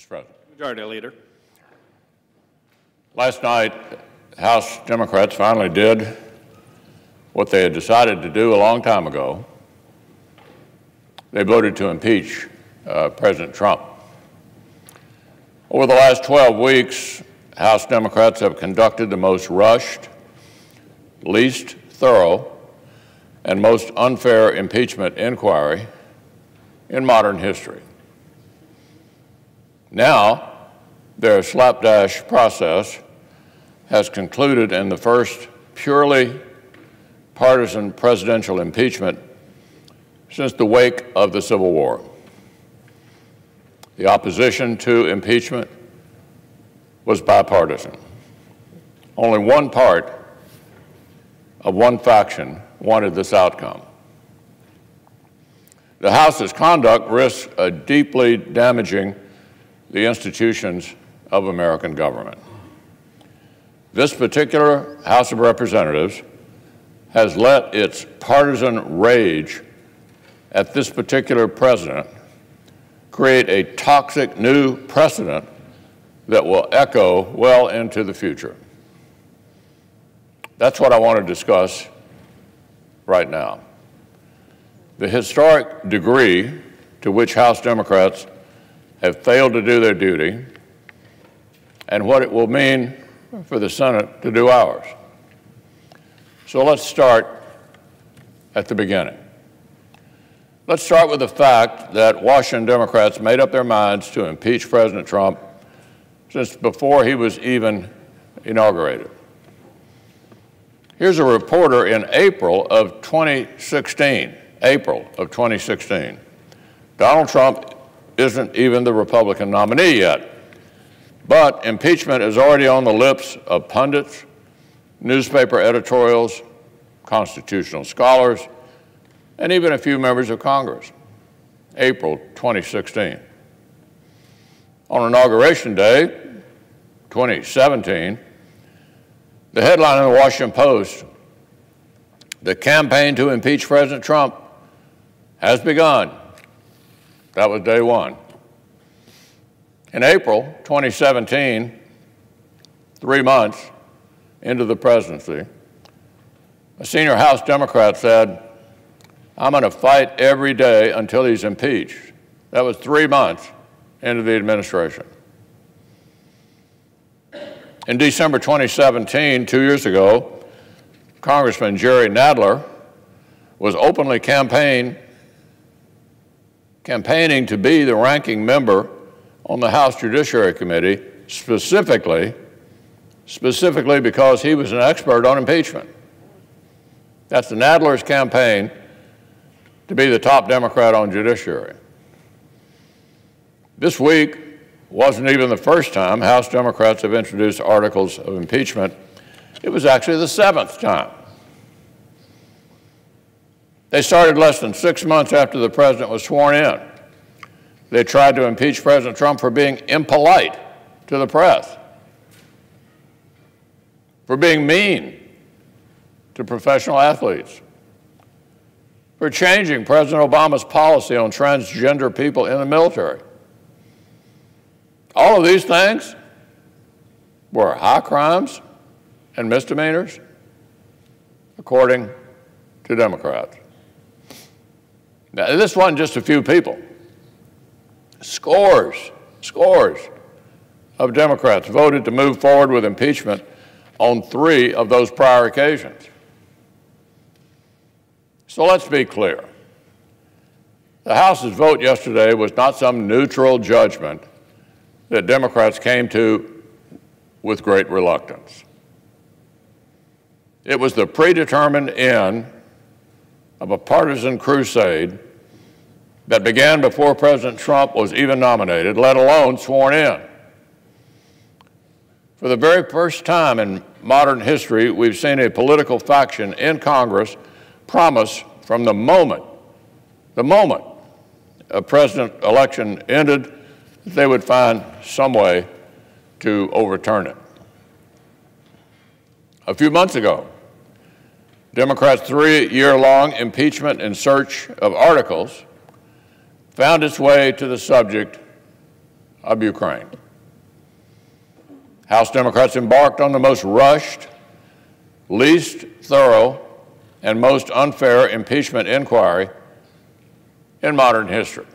Mr. President. Majority Leader. Last night, House Democrats finally did what they had decided to do a long time ago. They voted to impeach uh, President Trump. Over the last 12 weeks, House Democrats have conducted the most rushed, least thorough, and most unfair impeachment inquiry in modern history. Now, their slapdash process has concluded in the first purely partisan presidential impeachment since the wake of the Civil War. The opposition to impeachment was bipartisan. Only one part of one faction wanted this outcome. The House's conduct risks a deeply damaging the institutions of American government. This particular House of Representatives has let its partisan rage at this particular president create a toxic new precedent that will echo well into the future. That's what I want to discuss right now. The historic degree to which House Democrats have failed to do their duty and what it will mean for the Senate to do ours. So let's start at the beginning. Let's start with the fact that Washington Democrats made up their minds to impeach President Trump since before he was even inaugurated. Here's a reporter in April of 2016, April of 2016. Donald Trump isn't even the Republican nominee yet, but impeachment is already on the lips of pundits, newspaper editorials, constitutional scholars, and even a few members of Congress. April 2016. On Inauguration Day, 2017, the headline in the Washington Post, the campaign to impeach President Trump has begun. That was day one. In April 2017, three months into the presidency, a senior House Democrat said, I'm going to fight every day until he's impeached. That was three months into the administration. In December 2017, two years ago, Congressman Jerry Nadler was openly campaign, campaigning to be the ranking member on the House Judiciary Committee, specifically, specifically because he was an expert on impeachment. That's the Nadler's campaign to be the top Democrat on judiciary. This week wasn't even the first time House Democrats have introduced articles of impeachment. It was actually the seventh time. They started less than six months after the president was sworn in. They tried to impeach President Trump for being impolite to the press, for being mean to professional athletes, for changing President Obama's policy on transgender people in the military. All of these things were high crimes and misdemeanors, according to Democrats. Now, this wasn't just a few people. Scores, scores of Democrats voted to move forward with impeachment on three of those prior occasions. So let's be clear. The House's vote yesterday was not some neutral judgment that Democrats came to with great reluctance. It was the predetermined end of a partisan crusade that began before President Trump was even nominated, let alone sworn in. For the very first time in modern history, we've seen a political faction in Congress promise from the moment, the moment a president election ended, that they would find some way to overturn it. A few months ago, Democrats' three year long impeachment in search of articles found its way to the subject of Ukraine. House Democrats embarked on the most rushed, least thorough, and most unfair impeachment inquiry in modern history.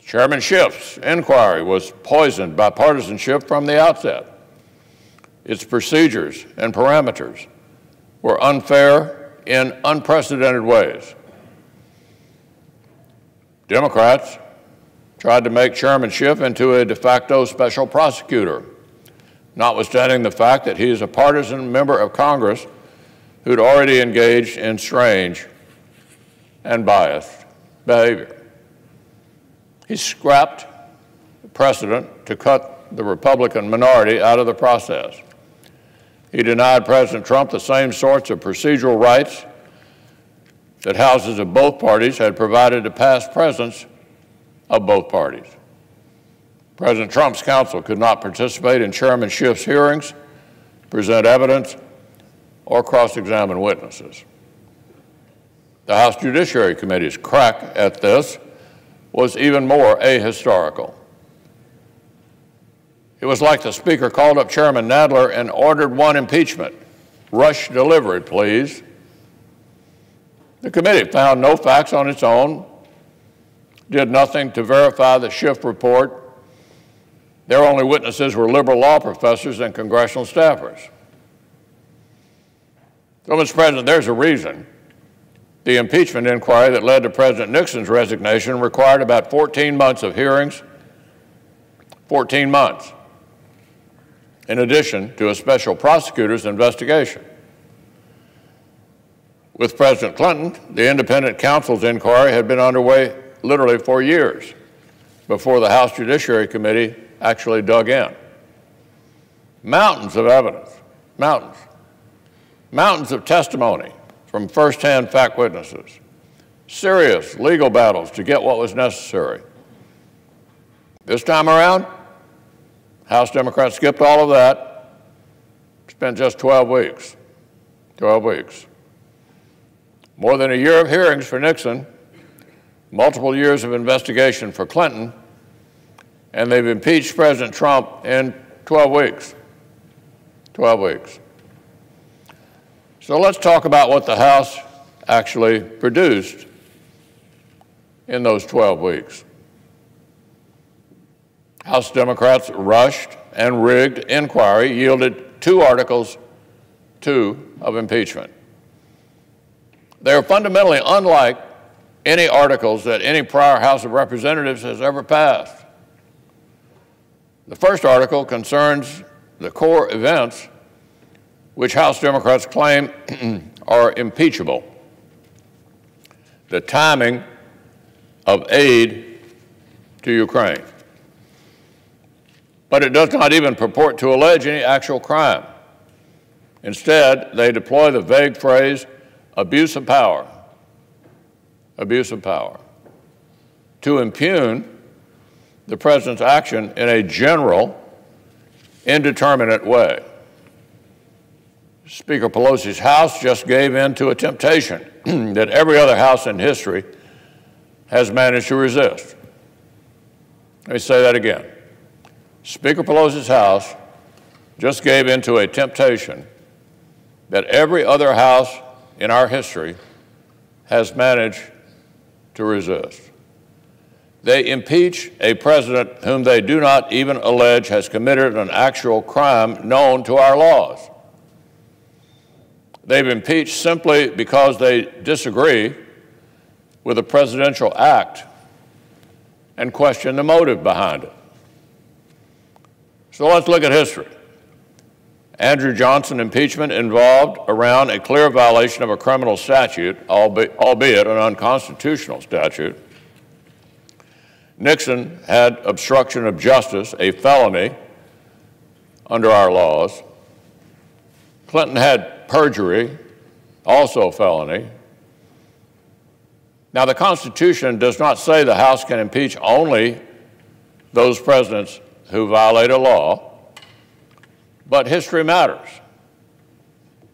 Chairman Schiff's inquiry was poisoned by partisanship from the outset. Its procedures and parameters were unfair in unprecedented ways. Democrats tried to make Chairman Schiff into a de facto special prosecutor, notwithstanding the fact that he is a partisan member of Congress who'd already engaged in strange and biased behavior. He scrapped precedent to cut the Republican minority out of the process. He denied President Trump the same sorts of procedural rights that houses of both parties had provided to past presidents of both parties. President Trump's counsel could not participate in Chairman Schiff's hearings, present evidence, or cross-examine witnesses. The House Judiciary Committee's crack at this was even more ahistorical. It was like the Speaker called up Chairman Nadler and ordered one impeachment. Rush delivered, please. The committee found no facts on its own, did nothing to verify the Schiff report. Their only witnesses were liberal law professors and congressional staffers. So, Mr. President, there's a reason the impeachment inquiry that led to President Nixon's resignation required about 14 months of hearings, 14 months, in addition to a special prosecutor's investigation. With President Clinton, the independent counsel's inquiry had been underway literally for years before the House Judiciary Committee actually dug in. Mountains of evidence, mountains, mountains of testimony from firsthand fact witnesses, serious legal battles to get what was necessary. This time around, House Democrats skipped all of that, spent just 12 weeks. 12 weeks. More than a year of hearings for Nixon, multiple years of investigation for Clinton, and they've impeached President Trump in 12 weeks. 12 weeks. So let's talk about what the House actually produced in those 12 weeks. House Democrats rushed and rigged inquiry yielded two articles, two of impeachment. They are fundamentally unlike any articles that any prior House of Representatives has ever passed. The first article concerns the core events which House Democrats claim are impeachable. The timing of aid to Ukraine. But it does not even purport to allege any actual crime. Instead, they deploy the vague phrase abuse of power. Abuse of power. To impugn the president's action in a general, indeterminate way. Speaker Pelosi's House just gave in to a temptation that every other House in history has managed to resist. Let me say that again. Speaker Pelosi's House just gave into a temptation that every other House in our history has managed to resist. They impeach a president whom they do not even allege has committed an actual crime known to our laws. They've impeached simply because they disagree with a presidential act and question the motive behind it. So let's look at history. Andrew Johnson impeachment involved around a clear violation of a criminal statute, albeit an unconstitutional statute. Nixon had obstruction of justice, a felony under our laws. Clinton had perjury, also a felony. Now, the Constitution does not say the House can impeach only those presidents who violate a law, but history matters.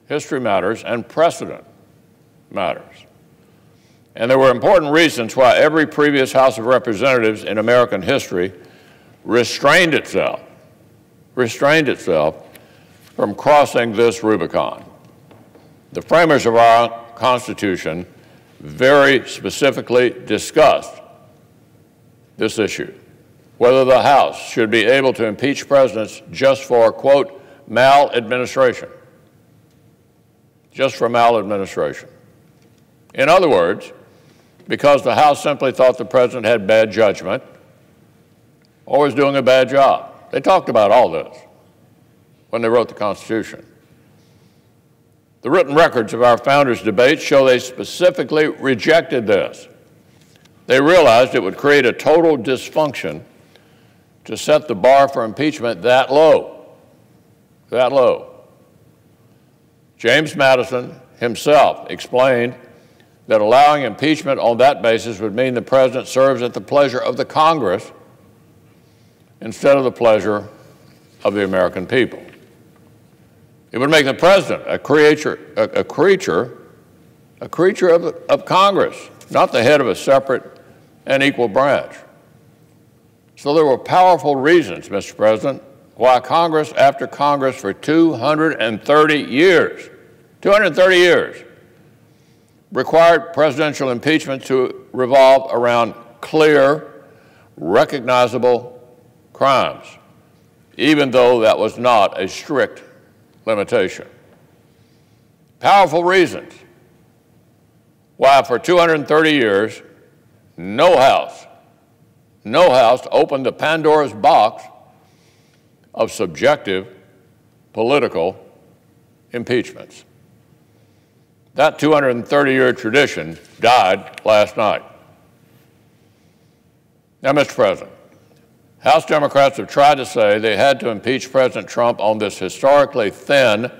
History matters, and precedent matters. And there were important reasons why every previous House of Representatives in American history restrained itself, restrained itself from crossing this Rubicon. The framers of our Constitution very specifically discussed this issue, whether the House should be able to impeach presidents just for, quote, maladministration, just for maladministration. In other words, because the House simply thought the president had bad judgment or was doing a bad job. They talked about all this when they wrote the Constitution. The written records of our founders' debates show they specifically rejected this. They realized it would create a total dysfunction to set the bar for impeachment that low. That low. James Madison himself explained that allowing impeachment on that basis would mean the president serves at the pleasure of the Congress instead of the pleasure of the American people. It would make the president a creature, a, a creature, a creature of, of Congress, not the head of a separate and equal branch. So there were powerful reasons, Mr. President, why Congress after Congress for 230 years, 230 years, required presidential impeachment to revolve around clear, recognizable crimes, even though that was not a strict limitation. Powerful reasons why for 230 years, no house, no house opened the Pandora's box of subjective political impeachments. That 230 year tradition died last night. Now, Mr. President, House Democrats have tried to say they had to impeach President Trump on this historically thin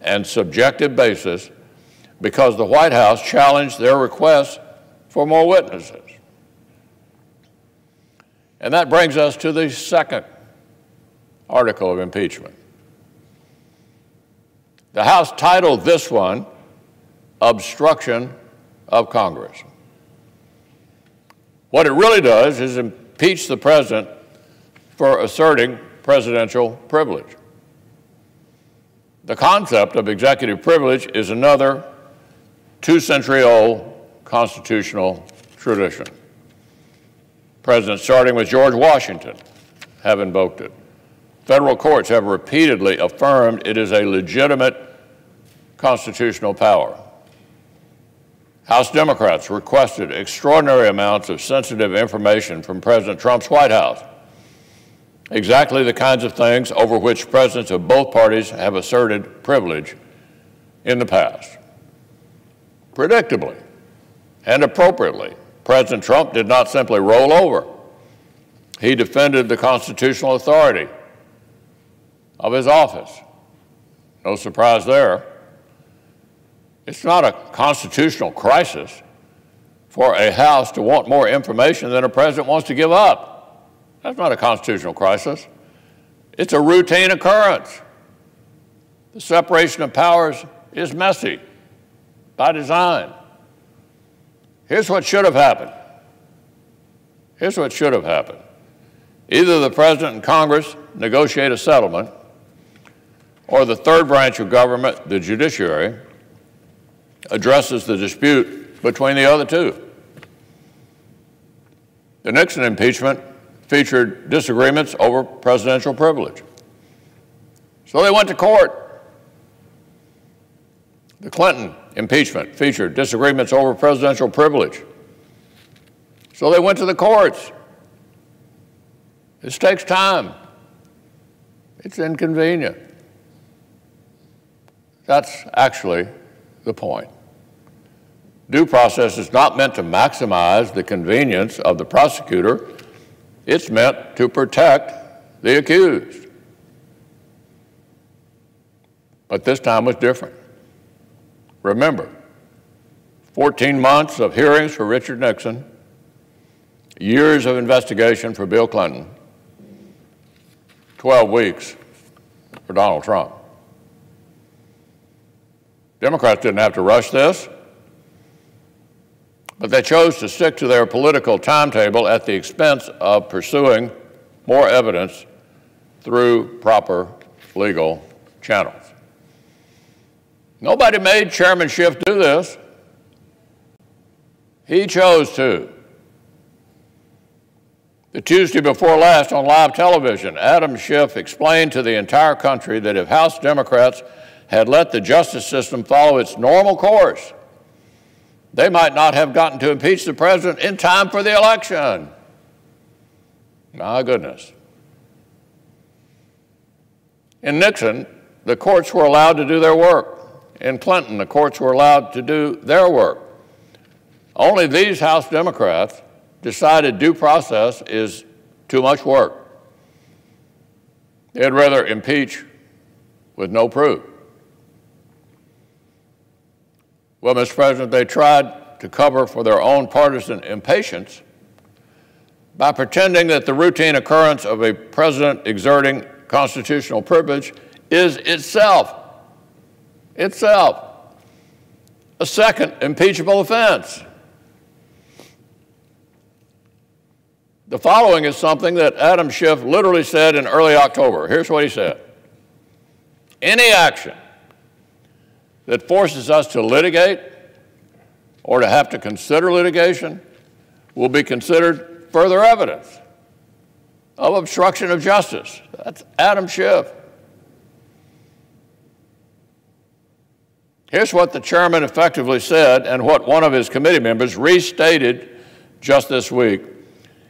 and subjective basis because the White House challenged their request for more witnesses. And that brings us to the second article of impeachment. The House titled this one obstruction of Congress. What it really does is impeach the president for asserting presidential privilege. The concept of executive privilege is another two century old constitutional tradition. Presidents, starting with George Washington, have invoked it. Federal courts have repeatedly affirmed it is a legitimate constitutional power. House Democrats requested extraordinary amounts of sensitive information from President Trump's White House. Exactly the kinds of things over which presidents of both parties have asserted privilege in the past. Predictably and appropriately, President Trump did not simply roll over. He defended the constitutional authority of his office. No surprise there. It's not a constitutional crisis for a House to want more information than a president wants to give up. That's not a constitutional crisis. It's a routine occurrence. The separation of powers is messy by design. Here's what should have happened. Here's what should have happened. Either the President and Congress negotiate a settlement, or the third branch of government, the judiciary, addresses the dispute between the other two. The Nixon impeachment featured disagreements over presidential privilege. So they went to court. The Clinton impeachment featured disagreements over presidential privilege. So they went to the courts. This takes time. It's inconvenient. That's actually the point. Due process is not meant to maximize the convenience of the prosecutor, it's meant to protect the accused. But this time was different. Remember, 14 months of hearings for Richard Nixon, years of investigation for Bill Clinton, 12 weeks for Donald Trump. Democrats didn't have to rush this, but they chose to stick to their political timetable at the expense of pursuing more evidence through proper legal channels. Nobody made Chairman Schiff do this. He chose to. The Tuesday before last on live television, Adam Schiff explained to the entire country that if House Democrats had let the justice system follow its normal course, they might not have gotten to impeach the president in time for the election. My goodness. In Nixon, the courts were allowed to do their work. In Clinton, the courts were allowed to do their work. Only these House Democrats decided due process is too much work. They'd rather impeach with no proof. Well, Mr. President, they tried to cover for their own partisan impatience by pretending that the routine occurrence of a president exerting constitutional privilege is itself, itself, a second impeachable offense. The following is something that Adam Schiff literally said in early October. Here's what he said Any action that forces us to litigate or to have to consider litigation will be considered further evidence of obstruction of justice. That's Adam Schiff. Here's what the chairman effectively said and what one of his committee members restated just this week.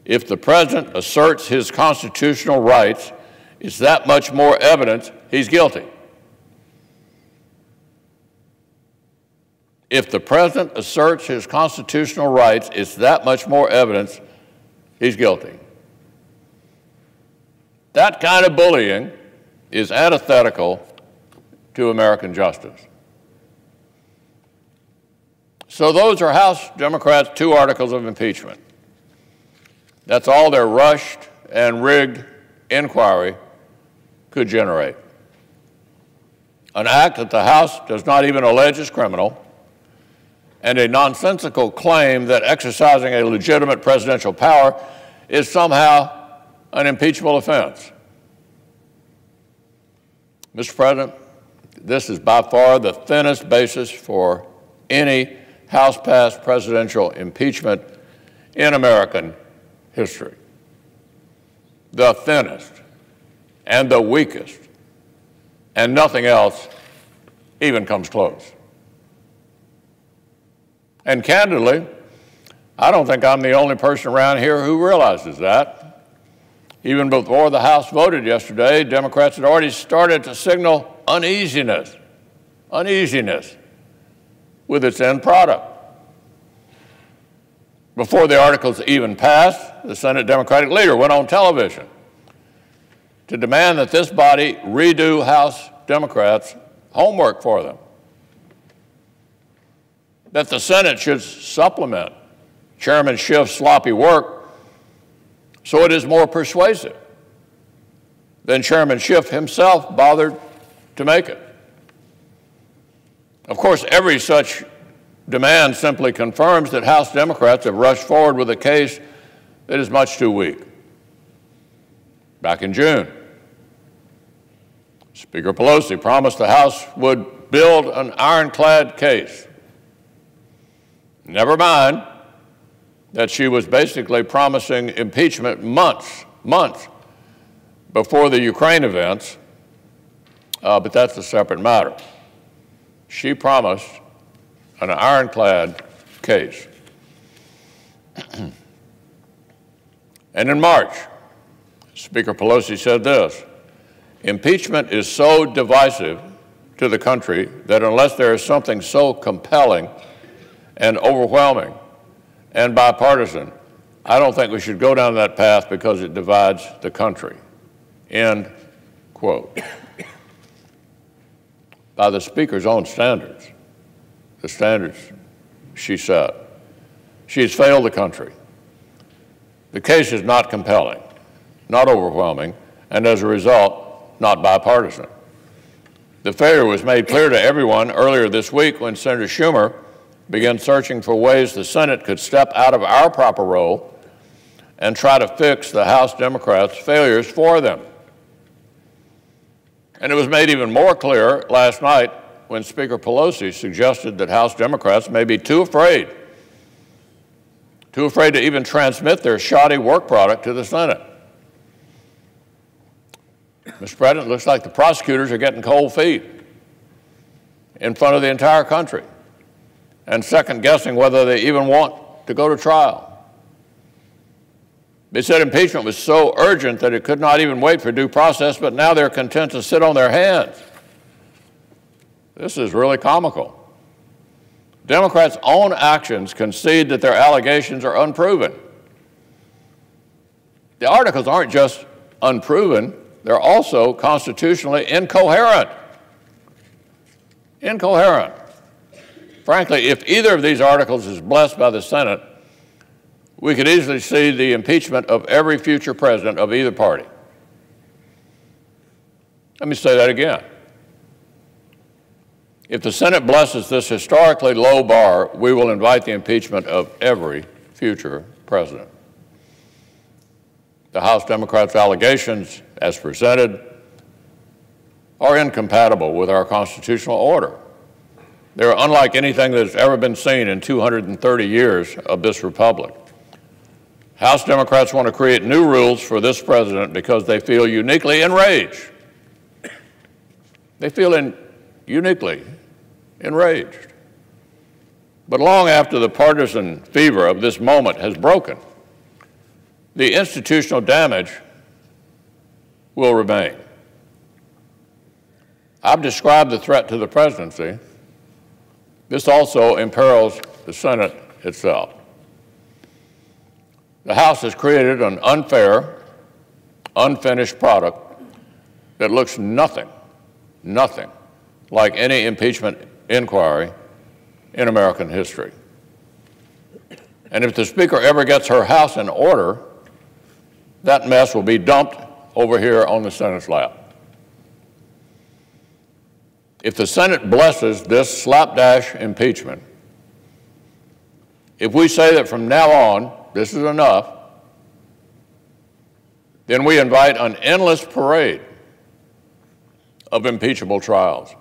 If the president asserts his constitutional rights, it's that much more evidence he's guilty. If the president asserts his constitutional rights, it's that much more evidence he's guilty. That kind of bullying is antithetical to American justice. So those are House Democrats' two articles of impeachment. That's all their rushed and rigged inquiry could generate. An act that the House does not even allege is criminal and a nonsensical claim that exercising a legitimate presidential power is somehow an impeachable offense. Mr. President, this is by far the thinnest basis for any House passed presidential impeachment in American history. The thinnest and the weakest, and nothing else even comes close. And candidly, I don't think I'm the only person around here who realizes that. Even before the House voted yesterday, Democrats had already started to signal uneasiness, uneasiness with its end product. Before the articles even passed, the Senate Democratic leader went on television to demand that this body redo House Democrats' homework for them that the Senate should supplement Chairman Schiff's sloppy work so it is more persuasive than Chairman Schiff himself bothered to make it. Of course, every such demand simply confirms that House Democrats have rushed forward with a case that is much too weak. Back in June, Speaker Pelosi promised the House would build an ironclad case Never mind that she was basically promising impeachment months, months before the Ukraine events, uh, but that's a separate matter. She promised an ironclad case. and in March, Speaker Pelosi said this impeachment is so divisive to the country that unless there is something so compelling and overwhelming and bipartisan. I don't think we should go down that path because it divides the country. End quote. By the Speaker's own standards, the standards she set, she has failed the country. The case is not compelling, not overwhelming, and as a result, not bipartisan. The failure was made clear to everyone earlier this week when Senator Schumer began searching for ways the Senate could step out of our proper role and try to fix the House Democrats' failures for them. And it was made even more clear last night when Speaker Pelosi suggested that House Democrats may be too afraid, too afraid to even transmit their shoddy work product to the Senate. Mr. President, it looks like the prosecutors are getting cold feet in front of the entire country and second guessing whether they even want to go to trial. They said impeachment was so urgent that it could not even wait for due process, but now they're content to sit on their hands. This is really comical. Democrats' own actions concede that their allegations are unproven. The articles aren't just unproven, they're also constitutionally incoherent. Incoherent. Frankly, if either of these articles is blessed by the Senate, we could easily see the impeachment of every future president of either party. Let me say that again. If the Senate blesses this historically low bar, we will invite the impeachment of every future president. The House Democrats' allegations, as presented, are incompatible with our constitutional order. They're unlike anything that has ever been seen in 230 years of this republic. House Democrats want to create new rules for this president because they feel uniquely enraged. They feel in, uniquely enraged. But long after the partisan fever of this moment has broken, the institutional damage will remain. I've described the threat to the presidency. This also imperils the Senate itself. The House has created an unfair, unfinished product that looks nothing, nothing like any impeachment inquiry in American history. And if the Speaker ever gets her House in order, that mess will be dumped over here on the Senate's lap. If the Senate blesses this slapdash impeachment, if we say that from now on this is enough, then we invite an endless parade of impeachable trials.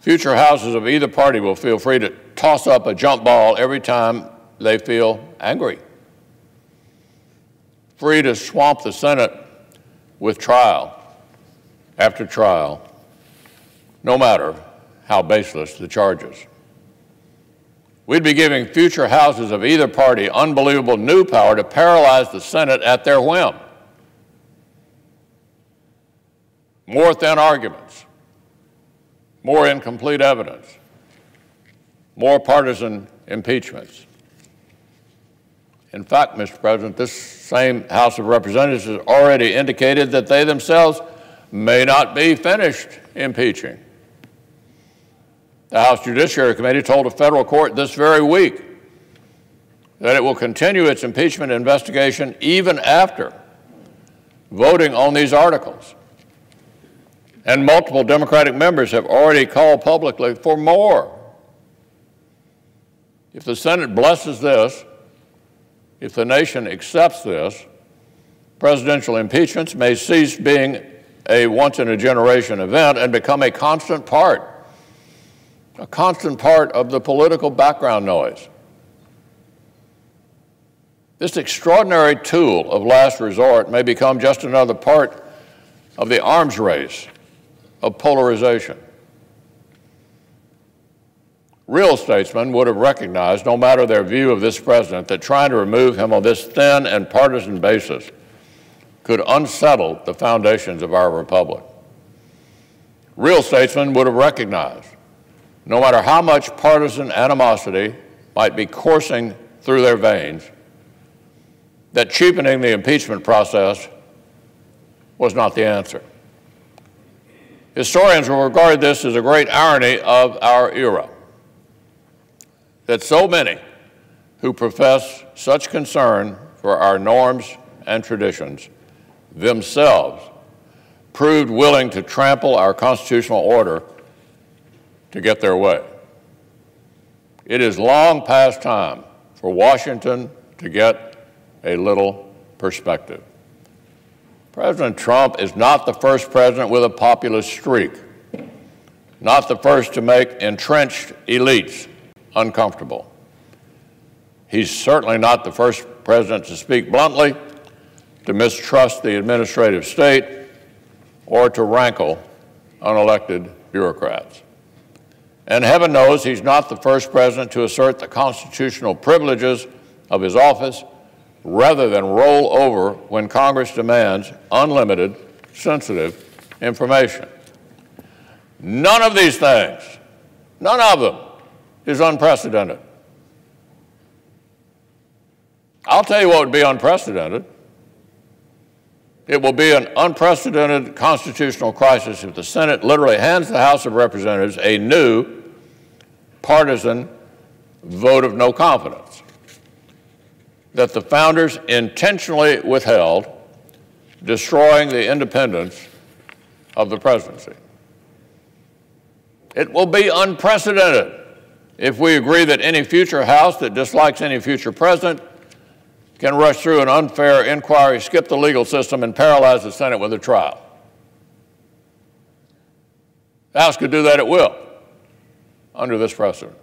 Future houses of either party will feel free to toss up a jump ball every time they feel angry. Free to swamp the Senate with trial after trial, no matter how baseless the charges. We'd be giving future houses of either party unbelievable new power to paralyze the Senate at their whim. More thin arguments, more incomplete evidence, more partisan impeachments. In fact, Mr. President, this same House of Representatives has already indicated that they themselves may not be finished impeaching. The House Judiciary Committee told a federal court this very week that it will continue its impeachment investigation even after voting on these articles. And multiple Democratic members have already called publicly for more. If the Senate blesses this, if the nation accepts this, presidential impeachments may cease being a once in a generation event and become a constant part a constant part of the political background noise. This extraordinary tool of last resort may become just another part of the arms race of polarization. Real statesmen would have recognized, no matter their view of this president, that trying to remove him on this thin and partisan basis could unsettle the foundations of our republic. Real statesmen would have recognized no matter how much partisan animosity might be coursing through their veins, that cheapening the impeachment process was not the answer. Historians will regard this as a great irony of our era that so many who profess such concern for our norms and traditions themselves proved willing to trample our constitutional order to get their way. It is long past time for Washington to get a little perspective. President Trump is not the first president with a populist streak, not the first to make entrenched elites uncomfortable. He's certainly not the first president to speak bluntly, to mistrust the administrative state, or to rankle unelected bureaucrats. And heaven knows he's not the first president to assert the constitutional privileges of his office rather than roll over when Congress demands unlimited, sensitive information. None of these things, none of them, is unprecedented. I'll tell you what would be unprecedented. It will be an unprecedented constitutional crisis if the Senate literally hands the House of Representatives a new partisan vote of no confidence that the founders intentionally withheld, destroying the independence of the presidency. It will be unprecedented if we agree that any future House that dislikes any future president can rush through an unfair inquiry, skip the legal system, and paralyze the Senate with a trial. The House could do that at will under this precedent.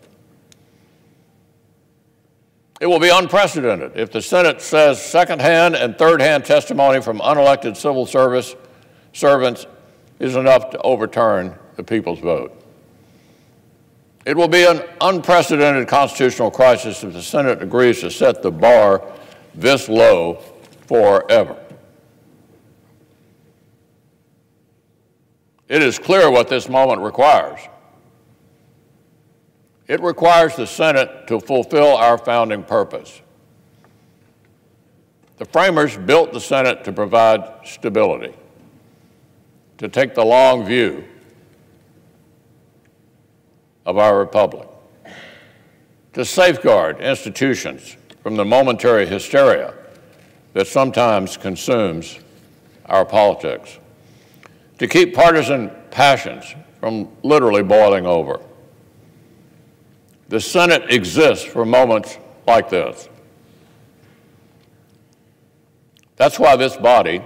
It will be unprecedented if the Senate says second-hand and third-hand testimony from unelected civil service servants is enough to overturn the people's vote. It will be an unprecedented constitutional crisis if the Senate agrees to set the bar this low forever. It is clear what this moment requires. It requires the Senate to fulfill our founding purpose. The framers built the Senate to provide stability, to take the long view of our republic, to safeguard institutions from the momentary hysteria that sometimes consumes our politics, to keep partisan passions from literally boiling over. The Senate exists for moments like this. That's why this body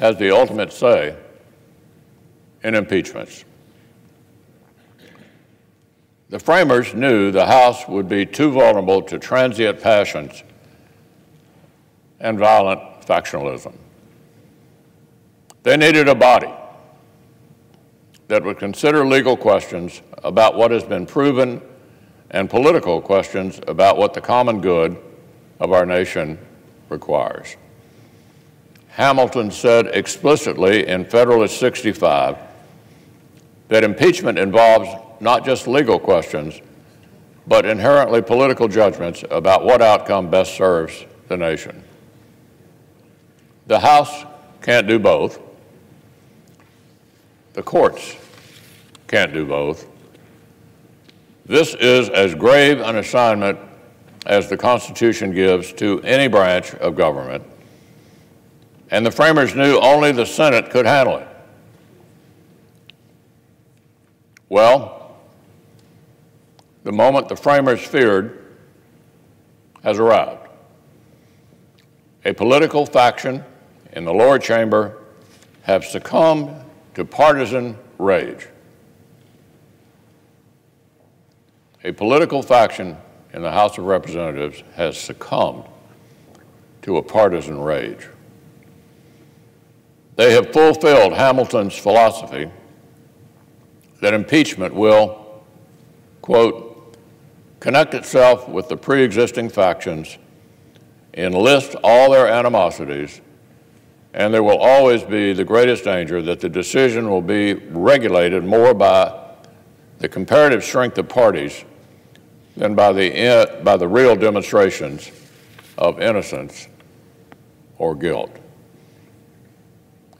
has the ultimate say in impeachments. The framers knew the House would be too vulnerable to transient passions and violent factionalism. They needed a body that would consider legal questions about what has been proven and political questions about what the common good of our nation requires. Hamilton said explicitly in Federalist 65 that impeachment involves not just legal questions, but inherently political judgments about what outcome best serves the nation. The House can't do both. The courts can't do both. This is as grave an assignment as the Constitution gives to any branch of government, and the framers knew only the Senate could handle it. Well, the moment the framers feared has arrived. A political faction in the lower chamber have succumbed to partisan rage. A political faction in the House of Representatives has succumbed to a partisan rage. They have fulfilled Hamilton's philosophy that impeachment will, quote, connect itself with the pre-existing factions, enlist all their animosities, and there will always be the greatest danger that the decision will be regulated more by the comparative strength of parties than by the, eh, by the real demonstrations of innocence or guilt.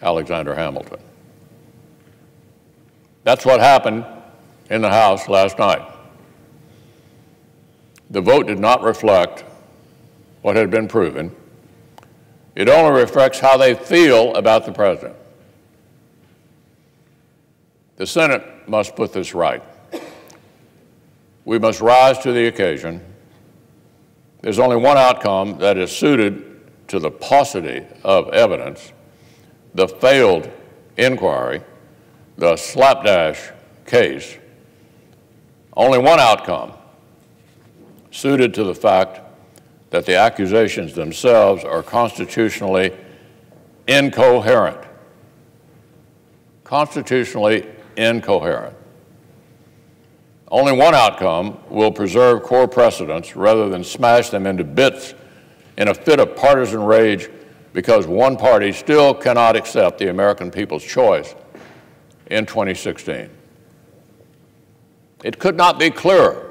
Alexander Hamilton. That's what happened in the House last night. The vote did not reflect what had been proven. It only reflects how they feel about the president. The Senate must put this right. We must rise to the occasion There's only one outcome that is suited to the paucity of evidence, the failed inquiry, the slapdash case. Only one outcome suited to the fact that the accusations themselves are constitutionally incoherent. Constitutionally incoherent. Only one outcome will preserve core precedents rather than smash them into bits in a fit of partisan rage because one party still cannot accept the American people's choice in 2016. It could not be clearer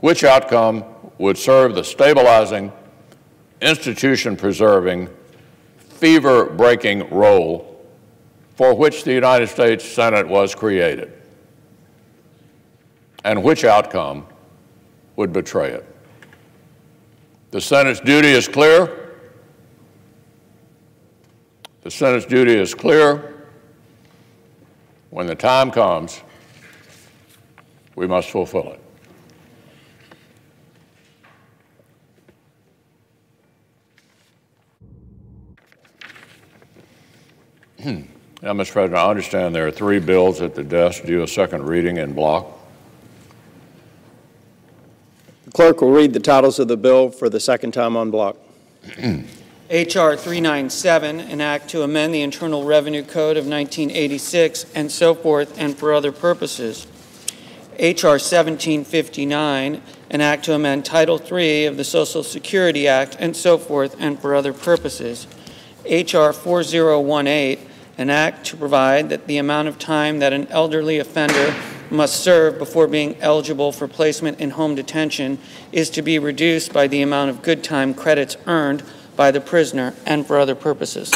which outcome would serve the stabilizing, institution preserving, fever breaking role for which the United States Senate was created, and which outcome would betray it. The Senate's duty is clear. The Senate's duty is clear. When the time comes, we must fulfill it. Now, Mr. President, I understand there are three bills at the desk due a second reading en bloc. The clerk will read the titles of the bill for the second time en bloc. H.R. 397, an act to amend the Internal Revenue Code of 1986, and so forth, and for other purposes. H.R. 1759, an act to amend Title III of the Social Security Act, and so forth, and for other purposes. H.R. 4018, an act to provide that the amount of time that an elderly offender must serve before being eligible for placement in home detention is to be reduced by the amount of good time credits earned by the prisoner and for other purposes.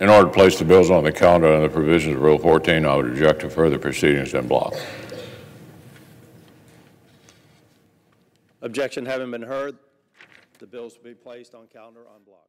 In order to place the bills on the calendar under the provisions of Rule 14, I would object to further proceedings en bloc. Objection having been heard, the bills will be placed on calendar en bloc.